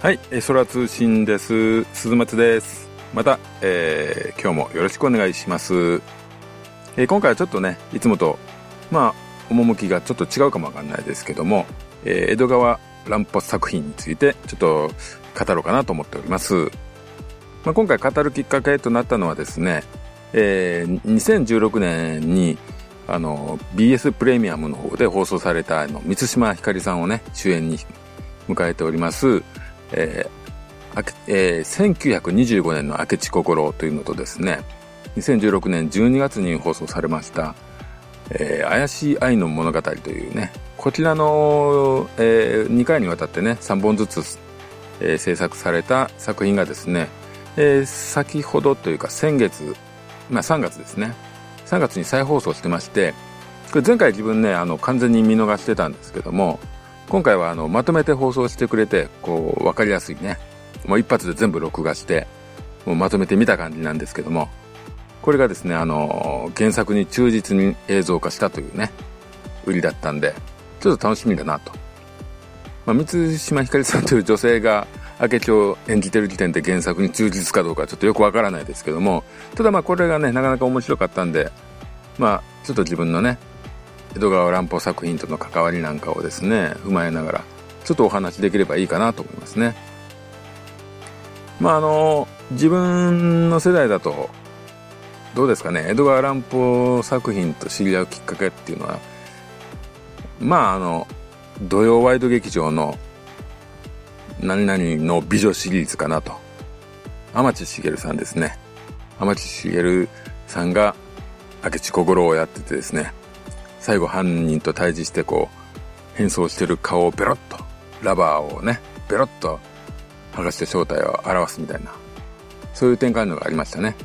はい、えー空通信です。鈴松です。また、えー今日もよろしくお願いします。えー今回はちょっとね、いつもと、まあ、趣がちょっと違うかもわかんないですけども、えー江戸川乱歩作品についてちょっと語ろうかなと思っております。まあ、今回語るきっかけとなったのはですね、えー2016年にあの BS プレミアムの方で放送されたあの満島ひかりさんをね主演に迎えております、えーあえー1925年の明智心というのとですね2016年12月に放送されました「えー怪しい愛の物語」というねこちらの、え2回にわたってね3本ずつ、えー制作された作品がですね、えー先ほどというか先月まあ3月ですね。3月に再放送してましてこれ前回自分ねあの完全に見逃してたんですけども今回はあのまとめて放送してくれてこう分かりやすいね。もう一発で全部録画してもうまとめて見た感じなんですけども。これがですねあの原作に忠実に映像化したというね売りだったんでちょっと楽しみだなと、まあ、満島ひかりさんという女性が明智を演じてる時点で原作に忠実かどうかちょっとよくわからないですけども。ただまあこれがねなかなか面白かったんでまあちょっと自分のね江戸川乱歩作品との関わりなんかをですね踏まえながらちょっとお話できればいいかなと思いますね。まああの自分の世代だとどうですかね江戸川乱歩作品と知り合うきっかけっていうのはまああの土曜ワイド劇場の何々の美女シリーズかなと。天地茂さんですね。天地茂さんが明智小五郎をやっててですね最後犯人と対峙してこう変装してる顔をベロッとラバーをねベロッと剥がして正体を表すみたいなそういう展開のがありましたね、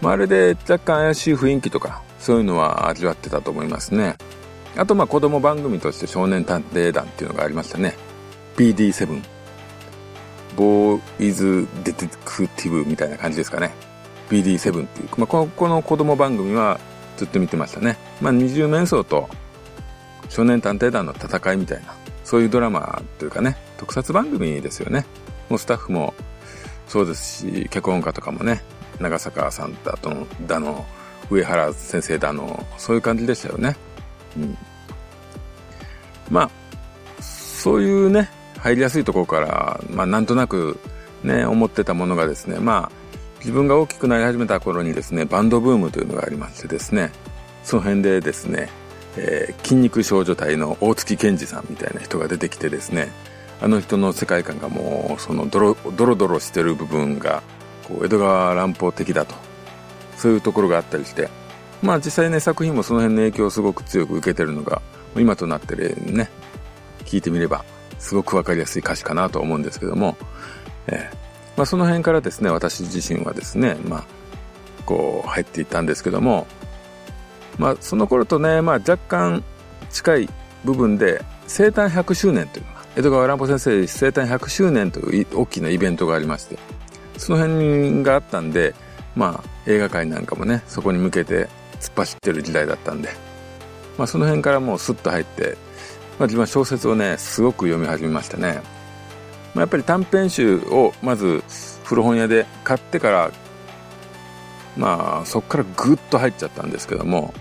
まあ、あれで若干怪しい雰囲気とかそういうのは味わってたと思いますね。あとまあ子供番組として少年探偵団っていうのがありましたね。PD7 ボーイズ・デテクティブみたいな感じですかね。BD7 っていう、まあ、ここの子供番組はずっと見てましたね、まあ、二重面相と少年探偵団の戦いみたいなそういうドラマというかね特撮番組ですよね。もうスタッフもそうですし脚本家とかもね長坂さんだとだの上原先生だのそういう感じでしたよね。うん。まあそういうね入りやすいところから、まあ、なんとなくね思ってたものがですねまあ自分が大きくなり始めた頃にですねバンドブームというのがありましてですねその辺でですね、えー筋肉少女隊の大月健二さんみたいな人が出てきてですねあの人の世界観がもうそのドロドロドロしてる部分がこう江戸川乱歩的だとそういうところがあったりしてまあ実際ね作品もその辺の影響をすごく強く受けてるのが今となってね聞いてみればすごくわかりやすい歌詞かなと思うんですけども、えーまあ、その辺からですね私自身はですね、まあ、こう入っていったんですけども、まあ、その頃とね、まあ、若干近い部分で生誕100周年という江戸川乱歩先生生誕100周年という大きなイベントがありましてその辺があったんで、まあ、映画界なんかもねそこに向けて突っ走ってる時代だったんで、まあ、その辺からもうスッと入って、まあ、自分は小説をねすごく読み始めましたね。まあ、やっぱり短編集をまず古本屋で買ってからまあそこからグッと入っちゃったんですけども、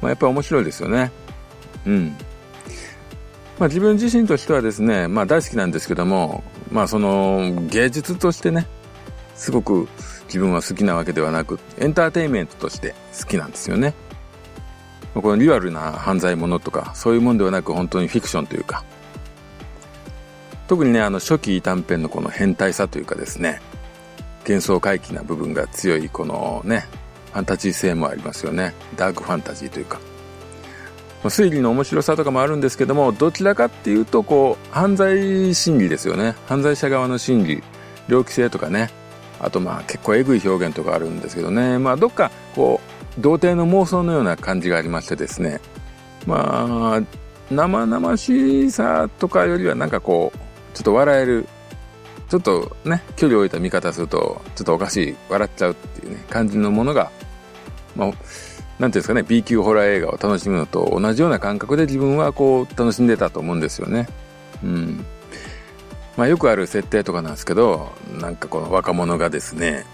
まあ、やっぱり面白いですよねうんまあ自分自身としてはですね、まあ大好きなんですけども、まあその芸術としてね、すごく自分は好きなわけではなく、エンターテインメントとして好きなんですよね。このリアルな犯罪者とか、そういうもんではなく本当にフィクションというか、特にね、あの初期短編のこの変態さというかですね、幻想回帰な部分が強いこのね、ファンタジー性もありますよね。ダークファンタジーというか。推理の面白さとかもあるんですけども、どちらかっていうと、こう、犯罪心理ですよね。犯罪者側の心理、猟奇性とかね。あとまあ結構エグい表現とかあるんですけどね。まあどっか、こう、童貞の妄想のような感じがありましてですね。まあ、生々しさとかよりはなんかこう、ちょっと笑える、ちょっとね、距離を置いた見方すると、ちょっとおかしい、笑っちゃうっていうね、感じのものが、まあ、なんていうんですかね、B 級ホラー映画を楽しむのと同じような感覚で自分はこう、楽しんでたと思うんですよね。うん。まあよくある設定とかなんですけど、なんかこの若者がですね、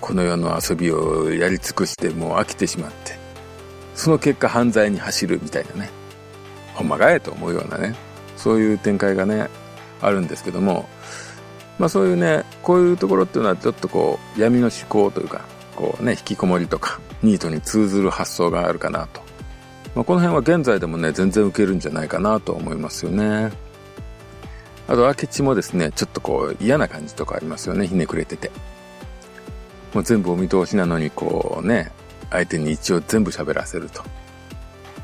この世の遊びをやり尽くしてもう飽きてしまって、その結果犯罪に走るみたいなね、ほんまかえと思うようなね、そういう展開がね、あるんですけども、まあそういうね、こういうところっていうのはちょっとこう闇の思考というか、こうね、引きこもりとか、ニートに通ずる発想があるかなと。まあ、この辺は現在でもね、全然受けるんじゃないかなと思いますよね。あと、明智もですね、ちょっとこう嫌な感じとかありますよね、ひねくれてて。もう全部お見通しなのに、こうね、相手に一応全部喋らせると。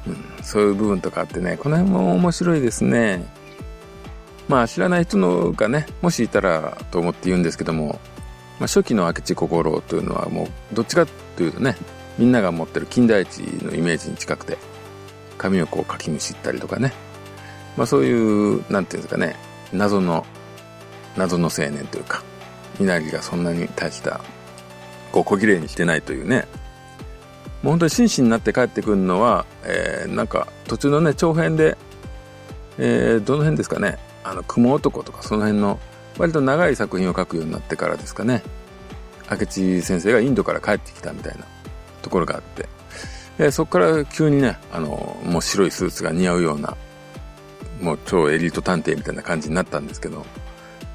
うん、そういう部分とかあってね、この辺も面白いですね。まあ知らない人のがね、もしいたらと思って言うんですけども、まあ、初期の明智小五郎というのはもうどっちかというとね、みんなが持ってる金田一のイメージに近くて、髪をこうかきむしったりとかね。まあそういう、なんていうんですかね、謎の、謎の青年というか、稲荷がそんなに大した、こう小綺麗にしてないというね。もう本当に紳士になって帰ってくるのは、えー、なんか途中のね、長編で、えー、どの辺ですかね、あの、雲男とかその辺の、割と長い作品を書くようになってからですかね。明智先生がインドから帰ってきたみたいなところがあって、えそこから急にね、あの、もう白いスーツが似合うような、もう超エリート探偵みたいな感じになったんですけど、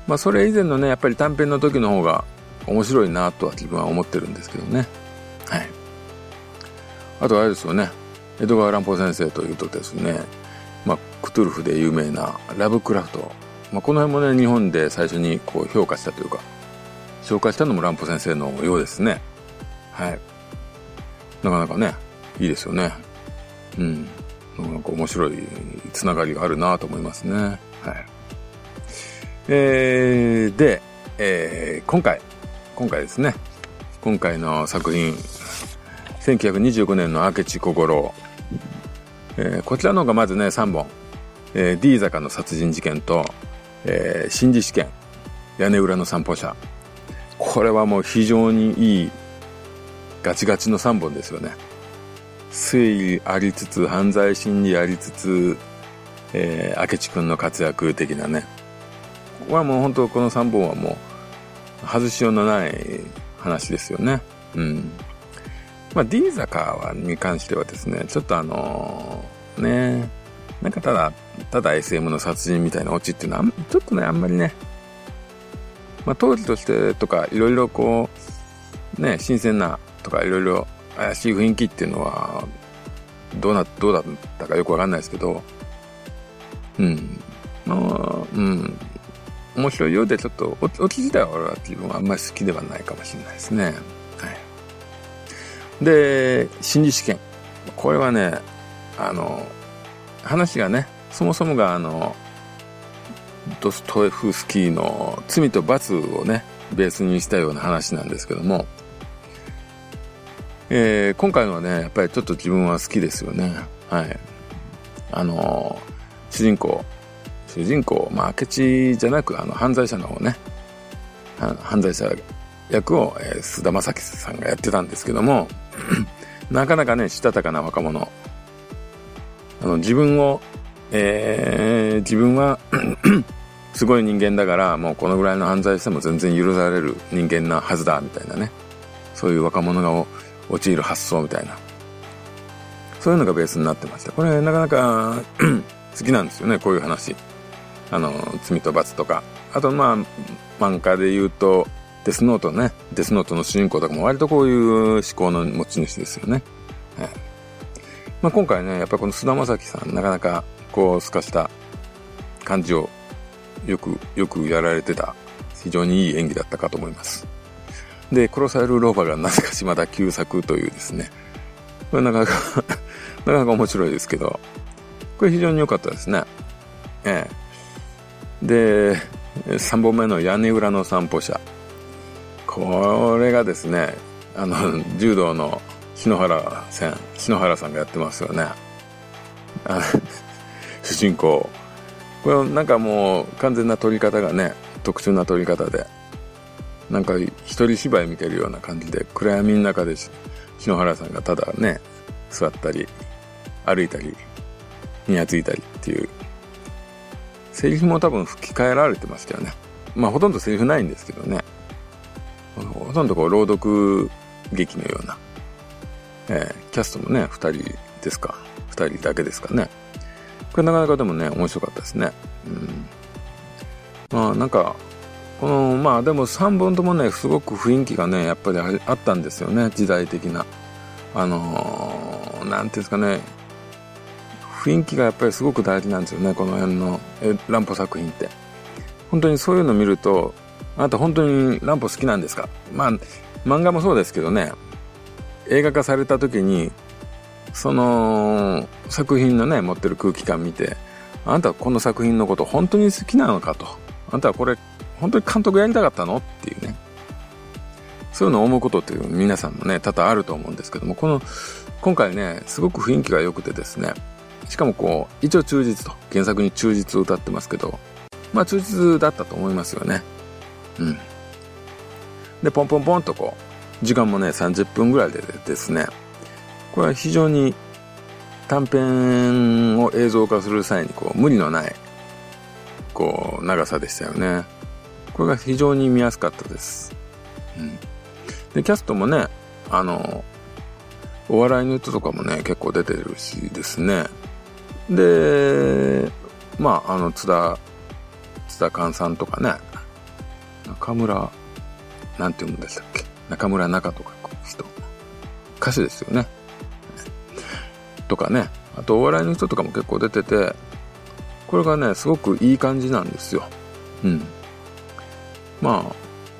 まあそれ以前のね、やっぱり短編の時の方が面白いなとは自分は思ってるんですけどね。はい。あとあれですよね、江戸川乱歩先生というとですね、まあ、クトゥルフで有名なラブクラフト。まあ、この辺もね、日本で最初にこう評価したというか、紹介したのも乱歩先生のようですね。はい。なかなかね、いいですよね。うん。なんか面白いつながりがあるなと思いますね。はい。えー、で、えー、今回、今回ですね、今回の作品、1925年の明智小五郎。えー、こちらの方がまずね、3本。えー、D 坂の殺人事件と、えー、新事試験、屋根裏の散歩者。これはもう非常にいいガチガチの3本ですよね。推理ありつつ、犯罪心理ありつつ、えー、明智くんの活躍的なね。ここはもう本当この3本はもう、外しようのない話ですよね。うん。まあ、D 坂に関してはですね、ちょっとあのー、ね、なんかただ、ただ SM の殺人みたいなオチっていうのは、ちょっとね、あんまりね、まあ、当時としてとか、いろいろこう、ね、新鮮なとか、いろいろ怪しい雰囲気っていうのは、どうな、どうだったかよくわかんないですけど、うん。まあ、うん。面白いようで、ちょっと、オチ自体は俺は自分はあんまり好きではないかもしれないですね。で、心理試験。これはね、あの、話がね、そもそもがあの、ドストエフスキーの罪と罰をね、ベースにしたような話なんですけども、えー、今回のはね、やっぱりちょっと自分は好きですよね。はい。あの主人公、主人公、まあ、明智じゃなく、あの、犯罪者の方ね、犯罪者役を、えー、須田正樹さんがやってたんですけども、なかなかね、したたかな若者。あの、自分を、えー、自分は すごい人間だから、もうこのぐらいの犯罪しても全然許される人間なはずだ、みたいなね。そういう若者が陥る発想みたいな。そういうのがベースになってました。これなかなか 好きなんですよね、こういう話。あの、罪と罰とか。あとまあ、漫画で言うと、デスノートね、デスノートの主人公とかも割とこういう思考の持ち主ですよね。はい、まあ、今回ね、やっぱりこの菅田将暉さん、なかなかこう、透かした感じをよく、よくやられてた、非常にいい演技だったかと思います。で、殺される老婆がなぜか島田旧作というですね。これなかなか なかなか面白いですけど、これ非常に良かったですね。ええ。で、3本目の屋根裏の散歩者。これがですね、あの、柔道の篠原さん、篠原さんがやってますよね。主人公。これなんかもう完全な撮り方がね、特殊な撮り方で。なんか一人芝居見てるような感じで暗闇の中で篠原さんがただね座ったり歩いたりにやついたりっていうセリフも多分吹き替えられてましたよねまあほとんどセリフないんですけどね。ほとんどこう朗読劇のような、えー、キャストもね、二人ですか。二人だけですかね。これなかなかでもね、面白かったですね。うん。まあなんか、この、まあでも3本ともね、すごく雰囲気がね、やっぱりあったんですよね、時代的な。あのー、なんていうんですかね、雰囲気がやっぱりすごく大事なんですよね、この辺の乱歩作品って。本当にそういうの見ると、あなた本当に乱歩好きなんですか？まあ、漫画もそうですけどね、映画化された時に、その作品のね、持ってる空気感見て、あなたはこの作品のこと本当に好きなのかと。あなたはこれ本当に監督やりたかったの？っていうね。そういうのを思うことっていう皆さんもね、多々あると思うんですけども、この、今回ね、すごく雰囲気が良くてですね、しかもこう、一応忠実と、原作に忠実を歌ってますけど、まあ忠実だったと思いますよね。うん。で、ポンポンポンとこう、時間もね、30分ぐらいでですね、これは非常に短編を映像化する際にこう、無理のない、こう、長さでしたよね。これが非常に見やすかったです。うん。で、キャストもね、あの、お笑いの人とかもね、結構出てるしですね。で、まあ、あの、津田、津田寛さんとかね、中村、なんて読むんでしたっけ？中村中とか人。歌手ですよね。とかね。あと、お笑いの人とかも結構出てて、これがね、すごくいい感じなんですよ。うん。まあ、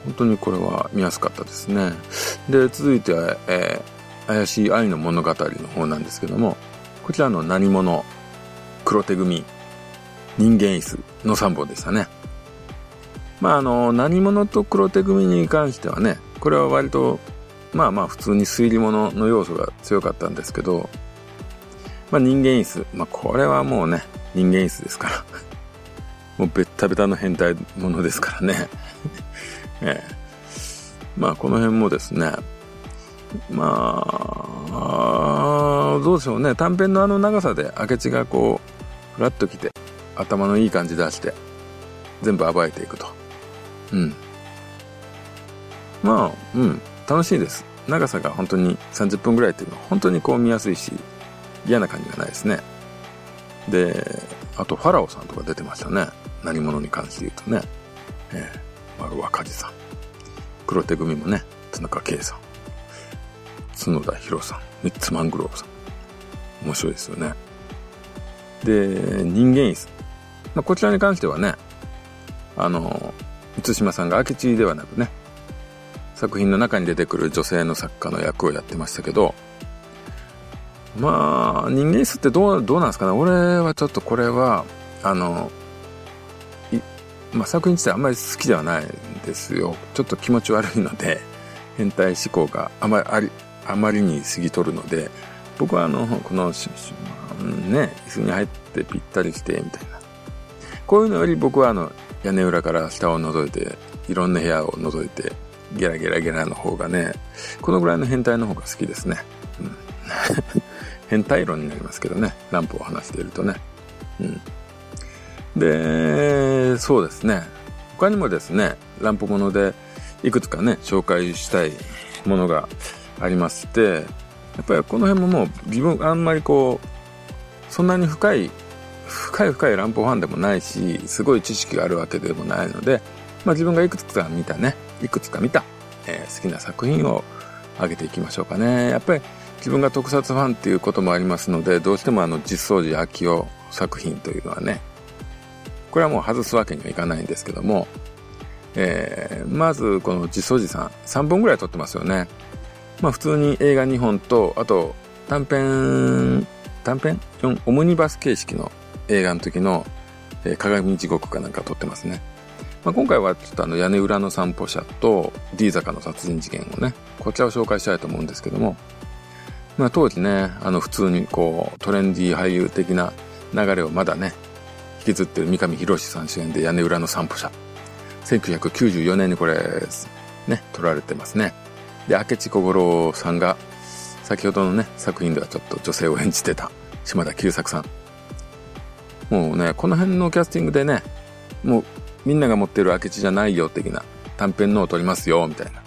本当にこれは見やすかったですね。で、続いては、えー、怪しい愛の物語の方なんですけども、こちらの何者、黒手組、人間椅子の3本でしたね。まあ、あの、何者と黒手組に関してはね、これは割と、まあまあ普通に推理物の要素が強かったんですけど、まあ人間椅子、まあこれはもうね、人間椅子ですから。もうベッタベタの変態ものですからね。ええ。まあこの辺もですね、まあ、どうでしょうね。短編のあの長さで明智がこう、ふらっと来て、頭のいい感じ出して、全部暴いていくと。うん。まあ、うん、楽しいです。長さが本当に30分ぐらいっていうのは本当にこう見やすいし、嫌な感じがないですね。で、あとファラオさんとか出てましたね。何者に関して言うとね。えー、丸若地さん。黒手組もね、田中圭さん。角田博さん。ミッツマングローブさん。面白いですよね。で、人間椅子。まあ、こちらに関してはね、あの、満島さんが明智ではなくね、作品の中に出てくる女性の作家の役をやってましたけど、まあ、人間椅子ってどう、どうなんですかね俺はちょっとこれは、あの、まあ、作品自体あんまり好きではないんですよ。ちょっと気持ち悪いので、変態思考があまり、あり、あまりに過ぎとるので、僕はあの、この、ね、椅子に入ってぴったりして、みたいな。こういうのより僕はあの、屋根裏から下を覗いて、いろんな部屋を覗いて、ゲラゲラゲラの方がね、このぐらいの変態の方が好きですね。うん 変態論になりますけどね。ランプを話しているとね。うん。で、そうですね。他にもですね、ランプものでいくつかね、紹介したいものがありまして、やっぱりこの辺ももう自分あんまりこう、そんなに深い、深い深いランプファンでもないし、すごい知識があるわけでもないので、まあ自分がいくつか見たね、いくつか見た、えー、好きな作品を挙げていきましょうかね。やっぱり自分が特撮ファンっていうこともありますので、どうしてもあの実相寺昭夫作品というのはね、これはもう外すわけにはいかないんですけども、えー、まずこの実相寺さん、3本ぐらい撮ってますよね。まあ普通に映画2本と、あと短編、短編 ?4、オムニバス形式の映画の時の、えー、鏡地獄かなんか撮ってますね。まあ、今回はちょっとあの屋根裏の散歩者と D 坂の殺人事件をね、こちらを紹介したいと思うんですけども、まあ、当時ね、あの普通にこうトレンディー俳優的な流れをまだね、引きずってる三上博史さん主演で屋根裏の散歩者。1994年にこれ、ね、撮られてますね。で、明智小五郎さんが、先ほどのね、作品ではちょっと女性を演じてた島田久作さん。もうね、この辺のキャスティングでね、もうみんなが持ってる明智じゃないよ的な短編のを撮りますよ、みたいな。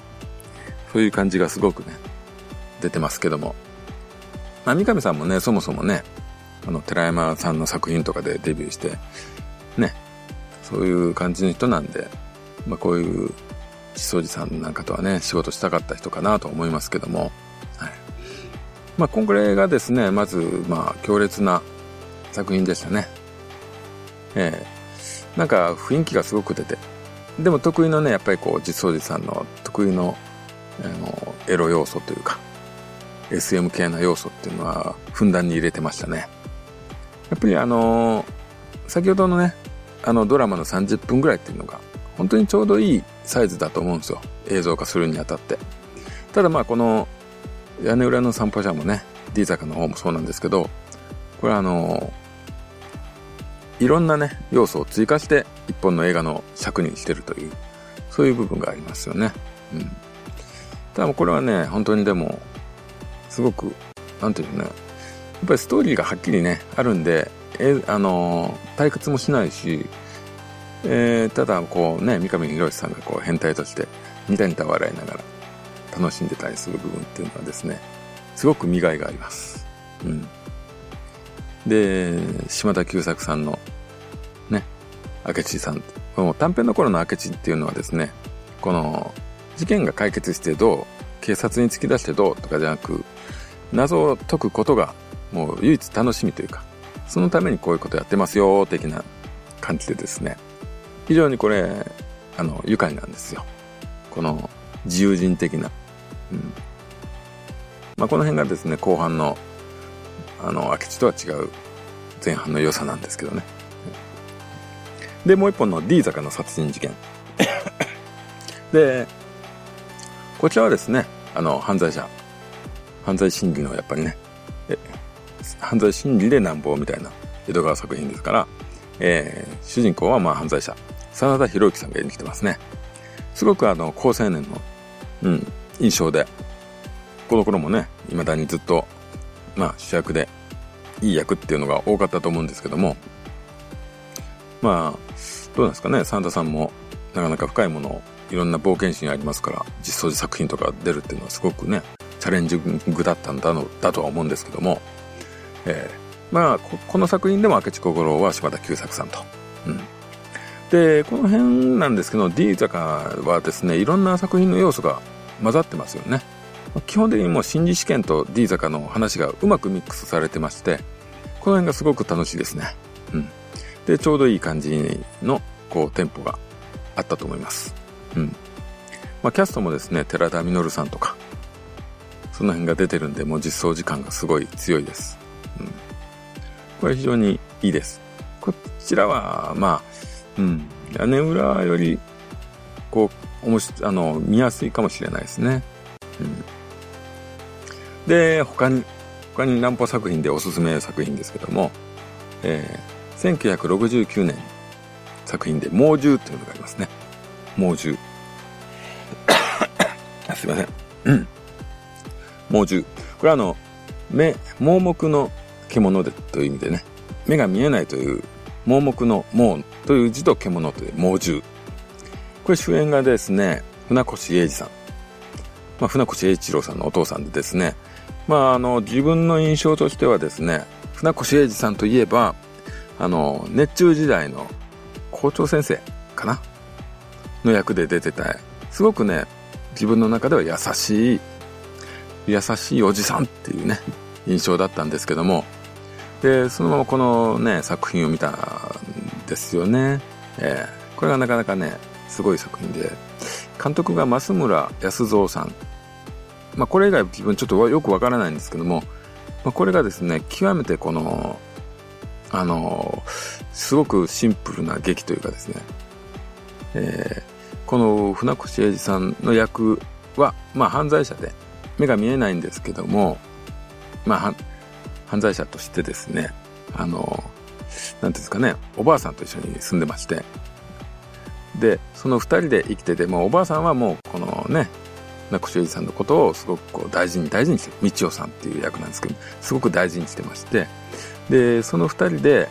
そういう感じがすごくね、出てますけども。まあ、三上さんもね、そもそもね、あの、寺山さんの作品とかでデビューして、ね、そういう感じの人なんで、まあ、こういう、地掃寺さんなんかとはね、仕事したかった人かなと思いますけども、はい。まあ、これがですね、まず、まあ、強烈な作品でしたね。えー、なんか雰囲気がすごく出て、でも得意のね、やっぱりこう、実相寺さんの得意の、あの、エロ要素というか、SM 系な要素っていうのは、ふんだんに入れてましたね。やっぱりあの先ほどのね、あのドラマの30分ぐらいっていうのが、本当にちょうどいいサイズだと思うんですよ。映像化するにあたって。ただまあこの、屋根裏の散歩者もね、D 坂の方もそうなんですけど、これあのいろんなね、要素を追加して一本の映画の尺にしてるという、そういう部分がありますよね。うん。ただこれはね、本当にでも、すごく、なんていうのね、やっぱりストーリーがはっきりね、あるんで、え、あの退屈もしないし、えー、ただこうね、三上博史さんがこう変態として、ニタニタ笑いながら楽しんでたりする部分っていうのはですね、すごく見がいがあります。うん。で、島田久作さんの、ね、明智さん。この短編の頃の明智っていうのはですね、この、事件が解決してどう、警察に突き出してどうとかじゃなく、謎を解くことが、もう唯一楽しみというか、そのためにこういうことやってますよ、的な感じでですね、非常にこれ、あの、愉快なんですよ。この、自由人的な。うん。まあ、この辺がですね、後半のあの、明智とは違う前半の良さなんですけどね。で、もう一本の D 坂の殺人事件。で、こちらはですね、あの、犯罪者、犯罪心理のやっぱりね、犯罪心理でなんぼみたいな江戸川作品ですから、えー、主人公はまあ犯罪者、真田広之さんが演じてますね。すごくあの、高青年の、うん、印象で、この頃もね、未だにずっとまあ主役でいい役っていうのが多かったと思うんですけども、まあ、どうなんですかね、サンタさんもなかなか深いものをいろんな冒険心ありますから、実装作品とか出るっていうのはすごくね、チャレンジングだったんだの、だとは思うんですけども、えー、まあこ、この作品でも明智小五郎は柴田久作さんと。うん。で、この辺なんですけど、D 坂はですね、いろんな作品の要素が混ざってますよね。基本的にもう心理試験と D 坂の話がうまくミックスされてまして、この辺がすごく楽しいですね。うん。で、ちょうどいい感じの、こう、テンポがあったと思います。うん。まあ、キャストもですね、寺田稔さんとか、その辺が出てるんで、もう実装時間がすごい強いです。うん。これ非常にいいです。こちらは、まあ、うん、屋根裏より、こう、おもし、あの、見やすいかもしれないですね。うん。で、他に、他に南方作品でおすすめ作品ですけども、えー、1969年作品で猛獣っていうのがありますね。猛獣。すいません。うん。猛獣。これはあの、目、盲目の獣でという意味でね、目が見えないという盲目の盲という字と獣という猛獣。これ主演がですね、船越英二さん。まあ、船越英一郎さんのお父さんでですね、まあ、あの、自分の印象としてはですね、船越英二さんといえば、あの、熱中時代の校長先生かなの役で出てた、すごくね、自分の中では優しい、優しいおじさんっていうね、印象だったんですけども、で、そのままこのね、作品を見たんですよね。えー、これがなかなかね、すごい作品で、監督が増村康三さんまあ、これ以外自分ちょっとよくわからないんですけども、まあ、これがですね、極めてこの、あの、すごくシンプルな劇というかですね、えー、この船越英二さんの役は、まあ、犯罪者で、目が見えないんですけども、まあ、犯罪者としてですね、あの、なんですかね、おばあさんと一緒に住んでまして、で、その二人で生きてて、もうおばあさんはもうこのね、名越英二さんのことをすごくこう大事に大事にして。道夫さんっていう役なんですけど、すごく大事にしてまして、で、その二人で、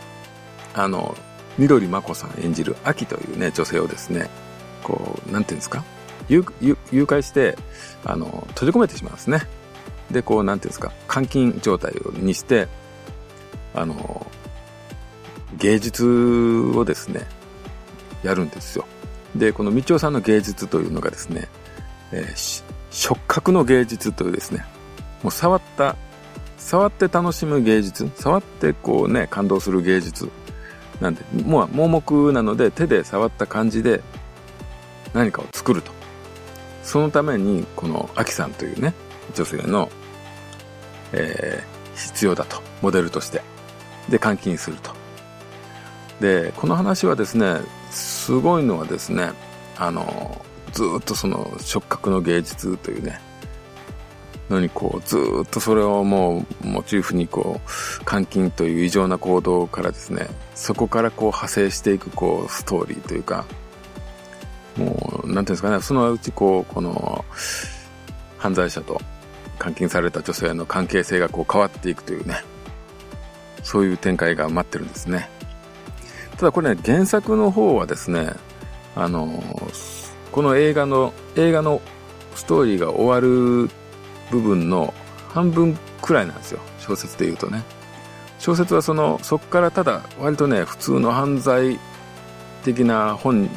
あの、緑真子さん演じる秋というね、女性をですね、こう、なんていうんですか？誘誘拐して、あの、閉じ込めてしまうんですね。で、こう、なんていうんですか、監禁状態にして、あの、芸術をですね、やるんですよ。で、この道夫さんの芸術というのがですね、えー、触覚の芸術というですね、もう触った、触って楽しむ芸術、触ってこうね、感動する芸術。なんで、もう盲目なので手で触った感じで何かを作ると。そのために、このアキさんというね、女性の、えー、必要だと。モデルとして。で、監禁すると。で、この話はですね、すごいのはですね、あの、ずっとその触覚の芸術というね、のにこう、ずっとそれをもうモチーフにこう、監禁という異常な行動からですね、そこからこう派生していくこう、ストーリーというか、もう、なんていうんですかね、そのうちこう、この、犯罪者と監禁された女性の関係性がこう変わっていくというね、そういう展開が待ってるんですね。ただこれね、原作の方はですね、あの、この映画の、映画のストーリーが終わる部分の半分くらいなんですよ。小説で言うとね。小説はその、そこからただ割とね、普通の犯罪的な本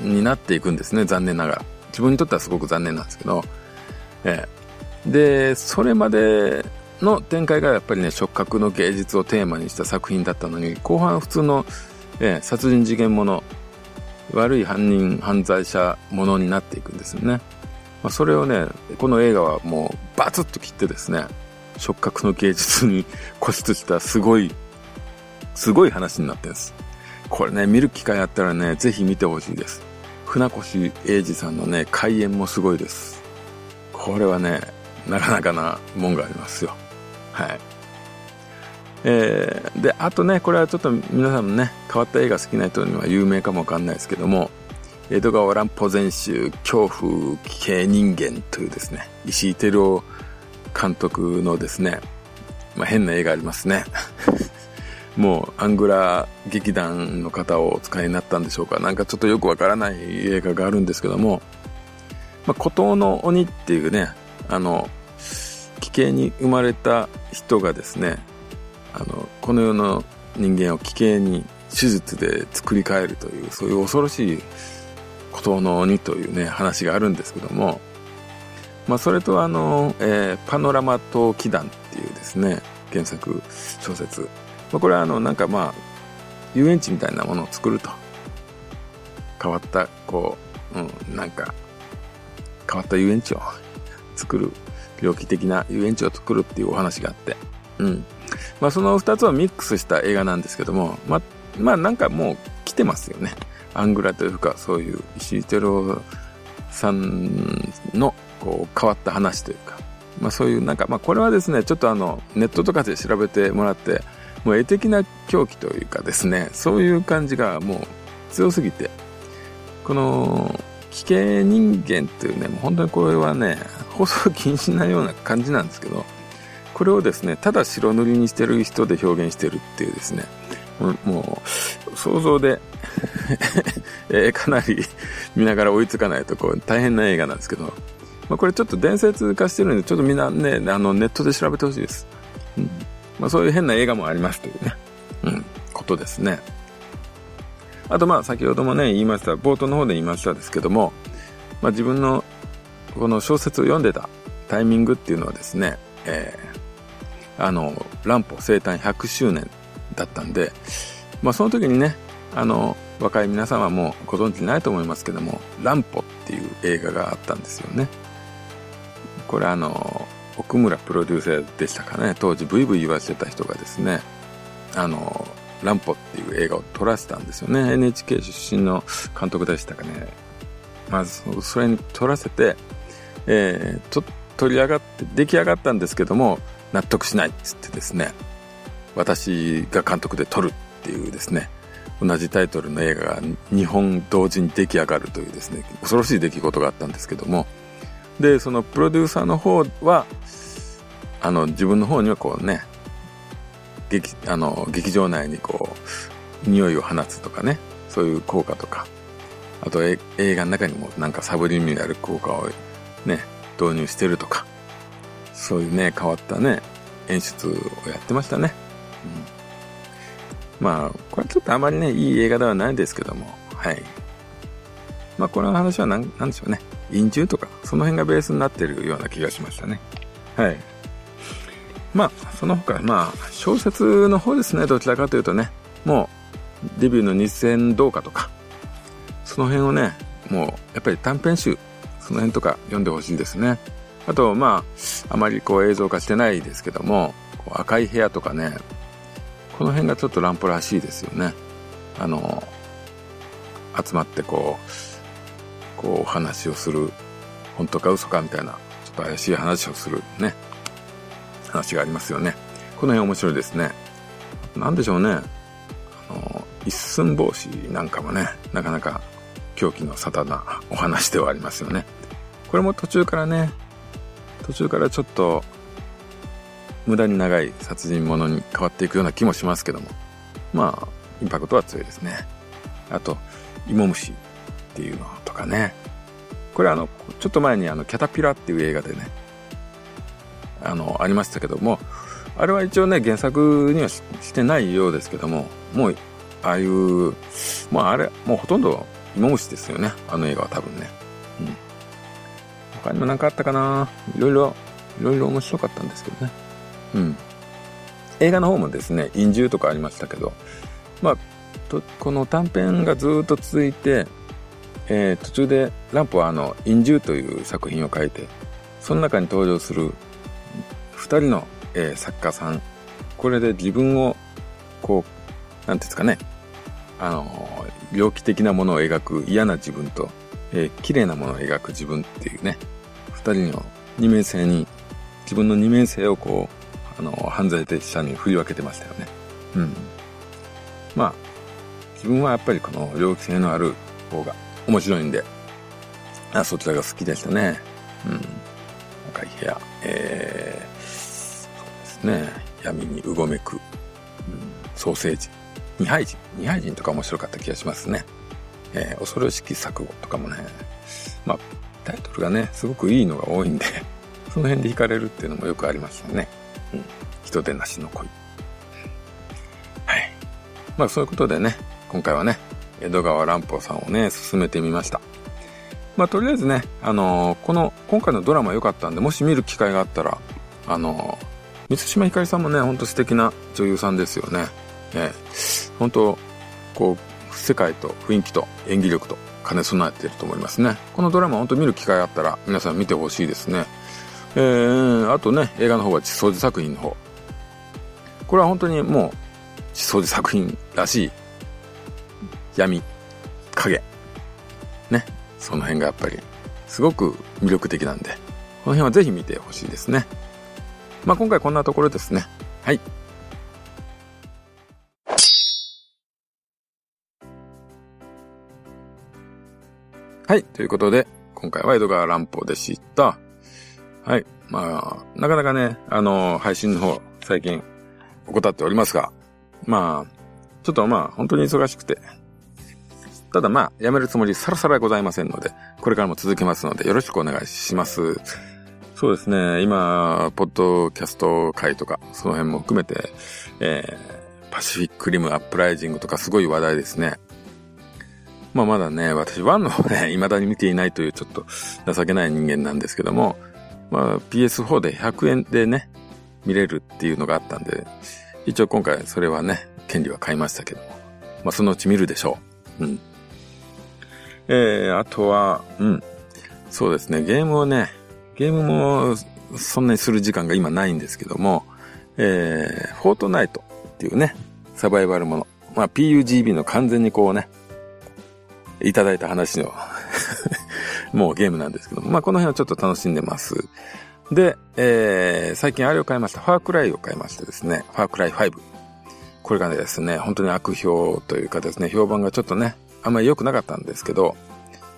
になっていくんですね、残念ながら。自分にとってはすごく残念なんですけど。ええ。で、それまでの展開がやっぱりね、触覚の芸術をテーマにした作品だったのに、後半普通のえー、殺人事件もの、悪い犯人、犯罪者ものになっていくんですよね。まあ、それをね、この映画はもうバツッと切ってですね、触覚の芸術に固執したすごい、すごい話になってるんです。これね、見る機会あったらね、ぜひ見てほしいです。船越英二さんのね、開演もすごいです。これはね、なかなかなもんがありますよ。はい。えー、で、あとね、これはちょっと皆さんもね、変わった映画好きな人には有名かもわかんないですけども、江戸川乱歩全集恐怖危険人間というですね、石井照夫監督のですね、まあ、変な映画ありますね。もうアングラ劇団の方をお使いになったんでしょうか。なんかちょっとよくわからない映画があるんですけども、まあ、孤島の鬼っていうね、あの、奇形に生まれた人がですね、あのこの世の人間を奇形に手術で作り変えるというそういう恐ろしい孤島の鬼というね話があるんですけども、まあ、それとあの、えー、パノラマ島祈願っていうですね原作小説、まあ、これはあのなんかまあ遊園地みたいなものを作ると。変わったこう、うん、なんか変わった遊園地を作る猟奇的な遊園地を作るっていうお話があって。うん。まあ、その2つをミックスした映画なんですけども、まあ、まあ、なんかもう来てますよね。アングラというか、そういう石井照夫さんのこう変わった話というか、まあそういうなんか、まあこれはですね、ちょっとあの、ネットとかで調べてもらって、もう絵的な狂気というかですね、そういう感じがもう強すぎて、この、危険人間というね、もう本当にこれはね、放送禁止なような感じなんですけど、これをですね、ただ白塗りにしてる人で表現してるっていうですね、もう、想像でえかなり 見ながら追いつかないとこう大変な映画なんですけど、まあ、これちょっと伝説化してるんで、ちょっとみんなね、あのネットで調べてほしいです。うんまあ、そういう変な映画もありますというね、うん、ことですね。あとまあ先ほどもね、言いました、冒頭の方で言いましたですけども、まあ、自分のこの小説を読んでたタイミングっていうのはですね、えーあの、乱歩生誕100周年だったんで、まあその時にね、あの、若い皆さんはもご存知ないと思いますけども、乱歩っていう映画があったんですよね。これあの、奥村プロデューサーでしたかね、当時ブイブイ言わせてた人がですね、あの、乱歩っていう映画を撮らせたんですよね。NHK 出身の監督でしたかね。まず、それに撮らせて、えー、と、取り上がって、出来上がったんですけども、納得しないっつってですね、私が監督で撮るっていうですね、同じタイトルの映画が2本同時に出来上がるというですね、恐ろしい出来事があったんですけども、で、そのプロデューサーの方は、あの、自分の方にはこうね、劇、あの、劇場内にこう、匂いを放つとかね、そういう効果とか、あと映画の中にもなんかサブリミナル効果をね、導入してるとか、そういうね、変わったね、演出をやってましたね。うん、まあ、これちょっとあまりね、いい映画ではないですけども、はい。まあ、この話は何なんでしょうね。陰獣とか、その辺がベースになってるような気がしましたね。はい。まあ、その他、まあ、小説の方ですね、どちらかというとね、もう、デビューの2000どうかとか、その辺をね、もう、やっぱり短編集、その辺とか読んでほしいですね。あと、まあ、あまりこう映像化してないですけども、赤い部屋とかね、この辺がちょっと乱歩らしいですよね。あの、集まってこう、こうお話をする、本当か嘘かみたいな、ちょっと怪しい話をするね、話がありますよね。この辺面白いですね。なんでしょうね。あの、一寸法師なんかもね、なかなか狂気の沙汰なお話ではありますよね。これも途中からね、途中からちょっと無駄に長い殺人者に変わっていくような気もしますけども。まあ、インパクトは強いですね。あと、芋虫っていうのとかね。これあの、ちょっと前にあの、キャタピラっていう映画でね、あの、ありましたけども、あれは一応ね、原作にはしてないようですけども、もう、ああいう、まああれ、もうほとんど芋虫ですよね。あの映画は多分ね。他にも何かあったかな？いろいろ、いろいろ面白かったんですけどね。うん。映画の方もですね、陰獣とかありましたけど、まあ、とこの短編がずっと続いて、えー、途中でランプはあの、陰獣という作品を書いて、その中に登場する二人の、えー、作家さん、これで自分を、こう、なんていうんですかね、あの、猟奇的なものを描く嫌な自分と、えー、綺麗なものを描く自分っていうね、人の二面性に、自分の二面性をこう、あの、犯罪者に振り分けてましたよね。うん。まあ、自分はやっぱりこの猟奇性のある方が面白いんで、あそちらが好きでしたね。うん。赤い部屋。えー、そうですね。闇にうごめく、うん、ソーセージ。二杯人。二杯人とか面白かった気がしますね。えー、恐ろしき錯誤とかもね。まあ、がね、すごくいいのが多いんで その辺で惹かれるっていうのもよくありましたね。うん。人でなしの恋。はい。まあそういうことでね、今回はね、江戸川乱歩さんをね、進めてみました。まあ、とりあえずね、あのー、この、今回のドラマ良かったんで、もし見る機会があったら、あのー、三島ひかりさんもね、ほんと素敵な女優さんですよね。えー、本当こう、世界と雰囲気と演技力と兼ね備えていると思いますね。このドラマ本当見る機会あったら皆さん見てほしいですね。えー、あとね、映画の方は地掃除作品の方。これは本当にもう、地掃除作品らしい闇、影。ね。その辺がやっぱり、すごく魅力的なんで、この辺はぜひ見てほしいですね。まあ今回こんなところですね。はい。はい。ということで、今回は江戸川乱歩でした。はい。まあ、なかなかね、あの、配信の方、最近、怠っておりますが、まあ、ちょっとまあ、本当に忙しくて、ただまあ、やめるつもりさらさらございませんので、これからも続けますので、よろしくお願いします。そうですね、今、ポッドキャスト会とか、その辺も含めて、えー、パシフィックリムアップライジングとかすごい話題ですね。まあまだね、私1の方ね、未だに見ていないというちょっと情けない人間なんですけども、まあ PS4 で100円でね、見れるっていうのがあったんで、一応今回それはね、権利は買いましたけども、まあそのうち見るでしょう。うん。えー、あとは、うん。そうですね、ゲームをね、ゲームもそんなにする時間が今ないんですけども、えー、フォートナイトっていうね、サバイバルもの。まあ PUGB の完全にこうね、いただいた話の もうゲームなんですけども、まあこの辺はちょっと楽しんでます。で、えー、最近あれを買いました。ファークライを買いましてですね、ファークライ5。これがですね、本当に悪評というかですね、評判がちょっとね、あんまり良くなかったんですけど、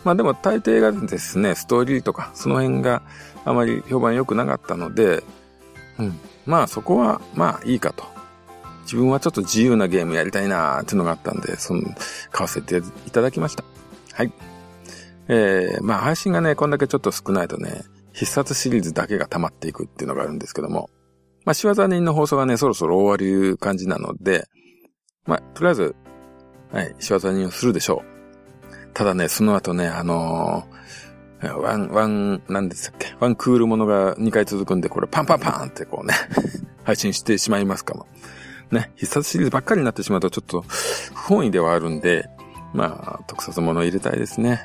まあでも大抵がですね、ストーリーとか、その辺があまり評判良くなかったので、うん。まあそこは、まあいいかと。自分はちょっと自由なゲームやりたいなーっていうのがあったんで、その、買わせていただきました。はい。えー、まあ配信がね、こんだけちょっと少ないとね、必殺シリーズだけが溜まっていくっていうのがあるんですけども、まあ、仕業人の放送がね、そろそろ終わる感じなので、まあ、とりあえず、はい、仕業人をするでしょう。ただね、その後ね、あのー、ワン、ワン、なんでしたっけ？ワンクールものが2回続くんで、これパンパンパンってこうね 配信してしまいますかも。ね、必殺シリーズばっかりになってしまうとちょっと不本意ではあるんで、まあ、特撮もの入れたいですね。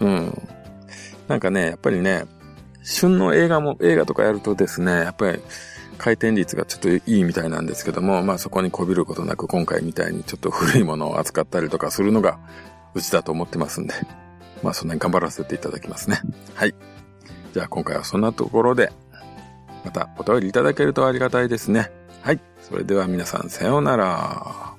うん。なんかね、やっぱりね、旬の映画も、映画とかやるとですね、やっぱり回転率がちょっといいみたいなんですけども、まあそこにこびることなく今回みたいにちょっと古いものを扱ったりとかするのがうちだと思ってますんで、まあそんなに頑張らせていただきますね。はい。じゃあ今回はそんなところで、またお便りいただけるとありがたいですね。はい。それでは皆さんさようなら。